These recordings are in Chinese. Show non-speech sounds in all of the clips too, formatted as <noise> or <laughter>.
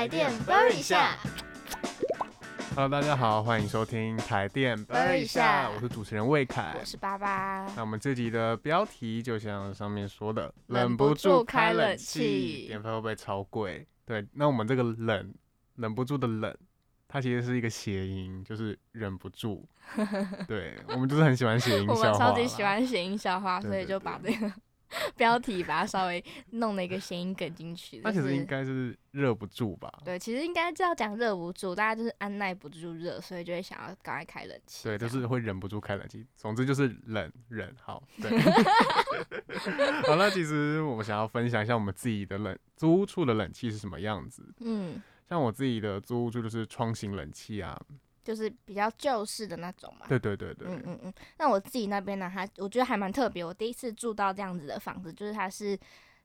台电 Burn 一下。Hello，大家好，欢迎收听台电 Burn 一下我是主持人魏凯我。是爸爸。那我们这集的标题就像上面说的，忍不住开冷气电费会不会超贵？对，那我们这个冷，忍不住的冷，它其实是一个谐音，就是忍不住。<laughs> 对，我们就是很喜欢谐音我们笑话啦，超级喜欢谐音笑话，所以就把这个 <laughs> 标题把它稍微弄了一个谐音梗进去。那其实应该是热不住吧？对，其实应该是要讲热不住，大家就是按耐不住热，所以就会想要赶快开冷气。对，就是会忍不住开冷气。总之就是冷忍好。<laughs> 对，<laughs> 好那其实我们想要分享一下我们自己的冷租屋处的冷气是什么样子。嗯，像我自己的租屋处就是窗型冷气啊。就是比较旧式的那种嘛。对对对对，嗯嗯嗯，那我自己那边呢，它我觉得还蛮特别。我第一次住到这样子的房子，就是它是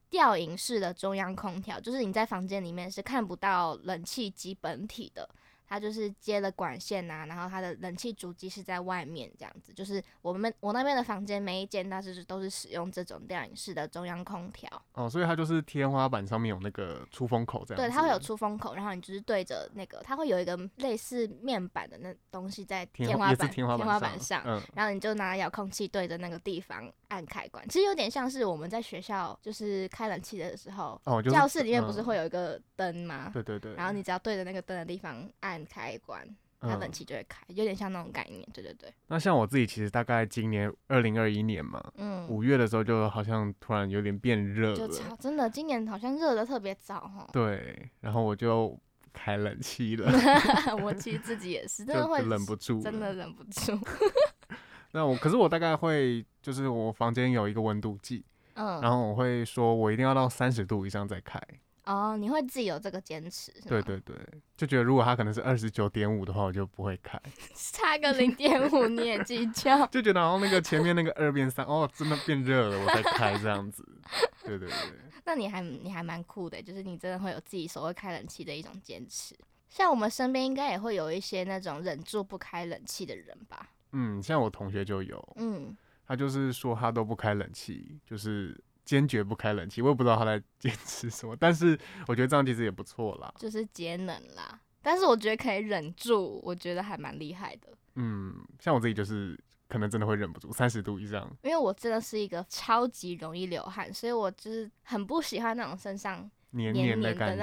吊影式的中央空调，就是你在房间里面是看不到冷气机本体的，它就是接了管线呐、然后它的冷气主机是在外面这样子。就是我们我那边的房间每一间它是都是使用这种吊影式的中央空调，哦，所以它就是天花板上面有那个出风口这样。对，它会有出风口，然后你就是对着那个，它会有一个类似面板的那东西在天花板天花板板上。嗯，然后你就拿遥控器对着那个地方按开关，其实有点像是我们在学校就是开冷气的时候，哦，就是教室里面不是嗯会有一个灯吗？对对对，然后你只要对着那个灯的地方按开关，它冷嗯气就会开，有点像那种概念。对对对，那像我自己其实大概今年二零二一年嘛，嗯，五月的时候就好像突然有点变热了，就超真的，今年好像热的特别早哈。对，然后我就开冷气了 <laughs> <laughs> 我其实自己也是，真的会忍不住，真的。忍不住。<laughs> 那我可是我大概会就是我房间有一个温度计，嗯，然后我会说我一定要到三十度以上再开。哦，你会自己有这个坚持，对，对对，就觉得如果它可能是二十九点五的话，我就不会开，<laughs> 差个零点五你也计较。<laughs> 就觉得然后那个前面那个二变三，哦，真的变热了，我才开这样子。对对对，<laughs> 那你还你还蛮酷的，就是你真的会有自己手会开冷气的一种坚持。像我们身边应该也会有一些那种忍住不开冷气的人吧？嗯，像我同学就有，嗯，他就是说他都不开冷气，就是坚决不开冷气。我也不知道他在坚持什么，但是我觉得这样其实也不错啦。就是节能啦。但是我觉得可以忍住，我觉得还蛮厉害的。嗯，像我自己就是可能真的会忍不住三十度以上。因为我真的是一个超级容易流汗，所以我就是很不喜欢那种身上黏黏的感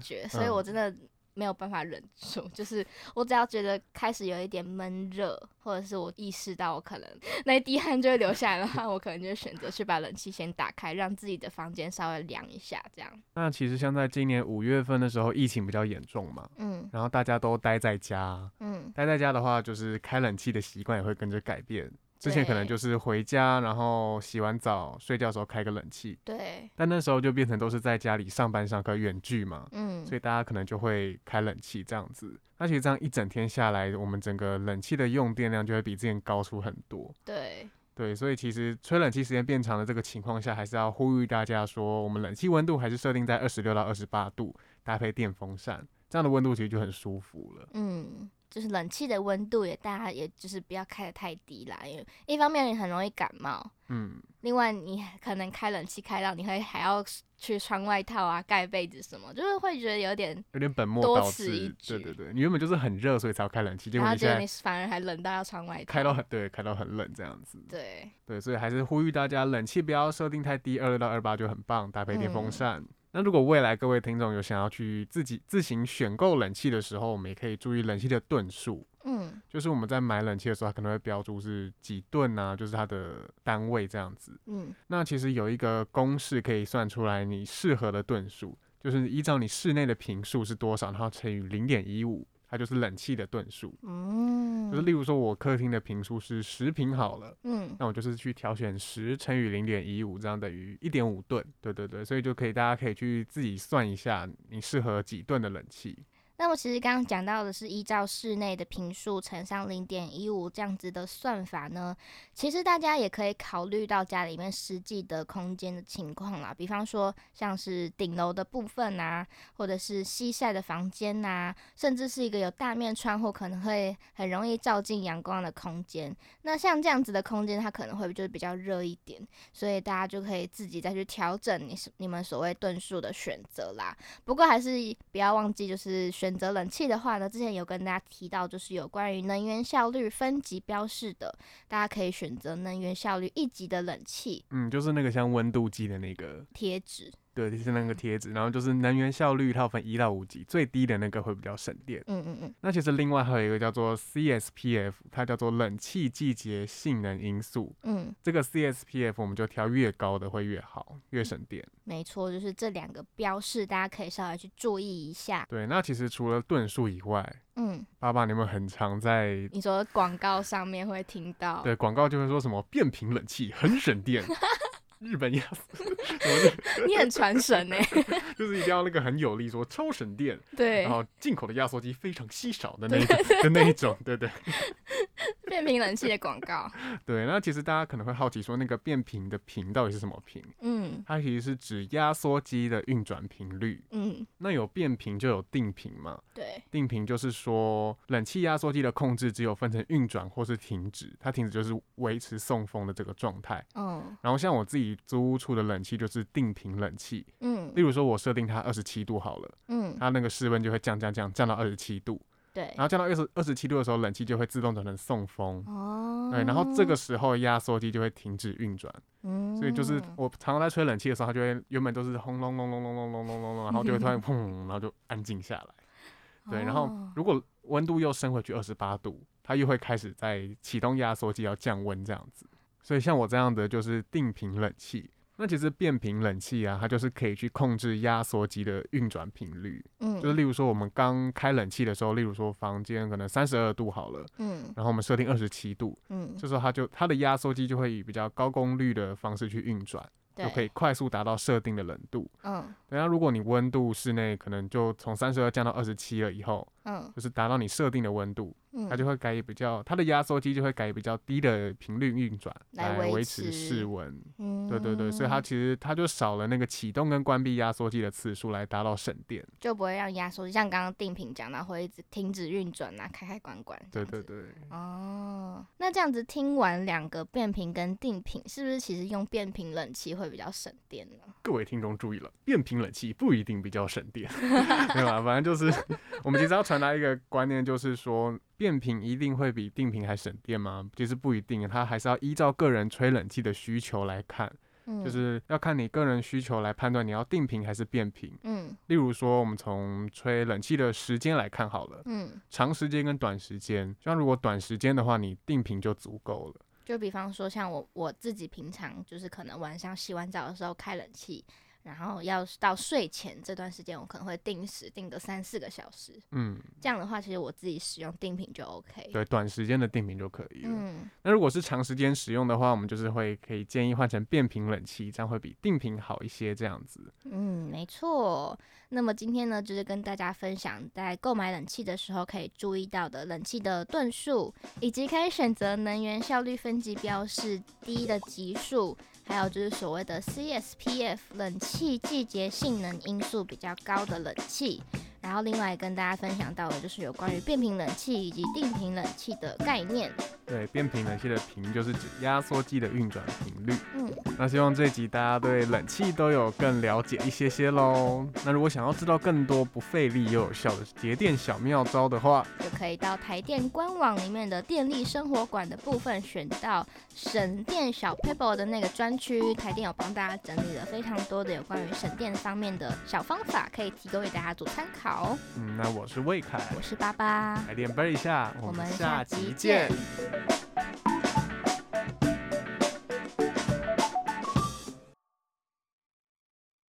觉，所以嗯我真的没有办法忍住。<laughs> 就是我只要觉得开始有一点闷热，或者是我意识到我可能那一滴汗就会流下来的话，<laughs> 我可能就选择去把冷气先打开，让自己的房间稍微凉一下，这样。那其实像在今年五月份的时候，疫情比较严重嘛，嗯然后大家都待在家，嗯，待在家的话，就是开冷气的习惯也会跟着改变。之前可能就是回家，然后洗完澡睡觉的时候开个冷气，对，但那时候就变成都是在家里上班上课远距嘛，嗯所以大家可能就会开冷气这样子。那其实这样一整天下来，我们整个冷气的用电量就会比之前高出很多。对，对，所以其实吹冷气时间变长的这个情况下，还是要呼吁大家说，我们冷气温度还是设定在二十六到二十八度，搭配电风扇，这样的温度其实就很舒服了。嗯。就是冷气的温度也，大家也就是不要开的太低啦，因为一方面你很容易感冒，嗯，另外，你可能开冷气开到你会还要去穿外套啊、盖被子什么，就是会觉得有点，有点本末倒置。对举对对，你原本就是很热，所以才要开冷气，结果你现在你反而还冷到要穿外套。开到很对，开到很冷这样子。对，对，所以还是呼吁大家冷气不要设定太低，二六到二八就很棒，搭配电风嗯扇。那如果未来各位听众有想要去自己自行选购冷气的时候，我们也可以注意冷气的吨数。嗯就是我们在买冷气的时候，它可能会标注是几吨啊，就是它的单位这样子。嗯那其实有一个公式可以算出来你适合的吨数，就是依照你室内的平数是多少，然后乘以零点一五，它就是冷气的吨数。嗯，就是例如说，我客厅的平数是十平好了，嗯那我就是去挑选十乘以零点一五，这样等于一点五吨。对对对，所以就可以大家可以去自己算一下，你适合几吨的冷气。那么其实刚刚讲到的是依照室内的平数乘上零点一五这样子的算法呢，其实大家也可以考虑到家里面实际的空间的情况啦，比方说像是顶楼的部分啊，或者是西晒的房间呐、甚至是一个有大面窗户可能会很容易照进阳光的空间。那像这样子的空间，它可能会就是比较热一点，所以大家就可以自己再去调整你你们所谓吨数的选择啦。不过还是不要忘记，就是选择冷气的话呢，之前有跟大家提到，就是有关于能源效率分级标示的，大家可以选择能源效率一级的冷气嗯，就是那个像温度计的那个，贴纸。对，就是那个贴纸，然后就是能源效率它有分一到五级，最低的那个会比较省电。嗯嗯嗯，那其实另外还有一个叫做 CSPF，它叫做冷气季节性能因素。嗯，这个 CSPF 我们就挑越高的会越好，越省电。没错，就是这两个标示，大家可以稍微去注意一下。对，那其实除了吨数以外，嗯，爸爸你们很常在你说广告上面会听到，对广告就会说什么变频冷气很省电，<laughs> 日本压死，<laughs> 你很传神呢。<laughs> 就是一定要那个很有力，说超省电，对。然，后进口的压缩机非常稀少的那一种的那一种，对对 <laughs> 变频冷气的广告。<laughs> 对。那其实大家可能会好奇说，那个变频的频到底是什么频？嗯它其实是指压缩机的运转频率。嗯，那有变频就有定频嘛？对，定频就是说，冷气压缩机的控制只有分成运转或是停止，它停止就是维持送风的这个状态。嗯然后像我自己租屋处的冷气就是定频冷气，嗯例如说我设定它二十七度好了，嗯，它那个室温就会降降降降到二十七度，对然。后降到二十二十七度的时候，冷气就会自动转成送风。哦，对，然后这个时候压缩机就会停止运转，嗯，所以就是我常常在吹冷气的时候，它就会原本都是轰隆隆隆隆隆隆隆隆隆，然后就会突然砰，然后就安静下来。对，然后哦如果温度又升回去二十八度，它又会开始在启动压缩机要降温这样子。所以像我这样的就是定频冷气。那其实变频冷气啊，它就是可以去控制压缩机的运转频率。嗯，就是例如说我们刚开冷气的时候，例如说房间可能三十二度好了，嗯。然后我们设定二十七度，嗯，这时候它就它的压缩机就会以比较高功率的方式去运转，就，可以快速达到设定的冷度。嗯。对，那如果你温度室内可能就从三十二降到二十七了以后，嗯。就是达到你设定的温度，嗯，它就会改以比较它的压缩机就会改以比较低的频率运转来维持室温。嗯，对对对，所以它其实它就少了那个启动跟关闭压缩机的次数，来达到省电。就不会让压缩机像刚刚定频讲到会一直停止运转啊，开开关关。对对。对，哦，那这样子听完两个变频跟定频，是不是其实用变频冷气会比较省电呢？各位听众注意了，变频冷气不一定比较省电，<laughs> 对吧？反正就是 <laughs> 我们其实要传达一个观念，就是说变频一定会比定频还省电吗？其实不一定，它还是要依照个人吹冷气的需求来看，嗯，就是要看你个人需求来判断你要定频还是变频。嗯例如说，我们从吹冷气的时间来看好了，嗯，长时间跟短时间，像如果短时间的话，你定频就足够了。就比方说像我我自己平常就是可能晚上洗完澡的时候开冷气。然后要到睡前这段时间，我可能会定时定个三四个小时。嗯，这样的话，其实我自己使用定频就 OK。对，短时间的定频就可以了。嗯，那如果是长时间使用的话，我们就是会可以建议换成变频冷气，这样会比定频好一些。这样子，嗯，没错。那么今天呢，就是跟大家分享在购买冷气的时候可以注意到的冷气的吨数，以及可以选择能源效率分级标示低的级数，还有就是所谓的 CSPF 冷气季节性能因素比较高的冷气。然后另外跟大家分享到的就是有关于变频冷气以及定频冷气的概念。对，变频冷气的频就是指压缩机的运转频率。嗯，那希望这一集大家对冷气都有更了解一些些喽。那如果想要知道更多不费力又有效的节电小妙招的话，就可以到台电官网里面的电力生活馆的部分，选到省电小 paper 的那个专区。台电有帮大家整理了非常多的有关于省电方面的小方法，可以提供给大家做参考。嗯，那我是魏凯，我是巴巴，来练背一下，我们下下集见。Thank you.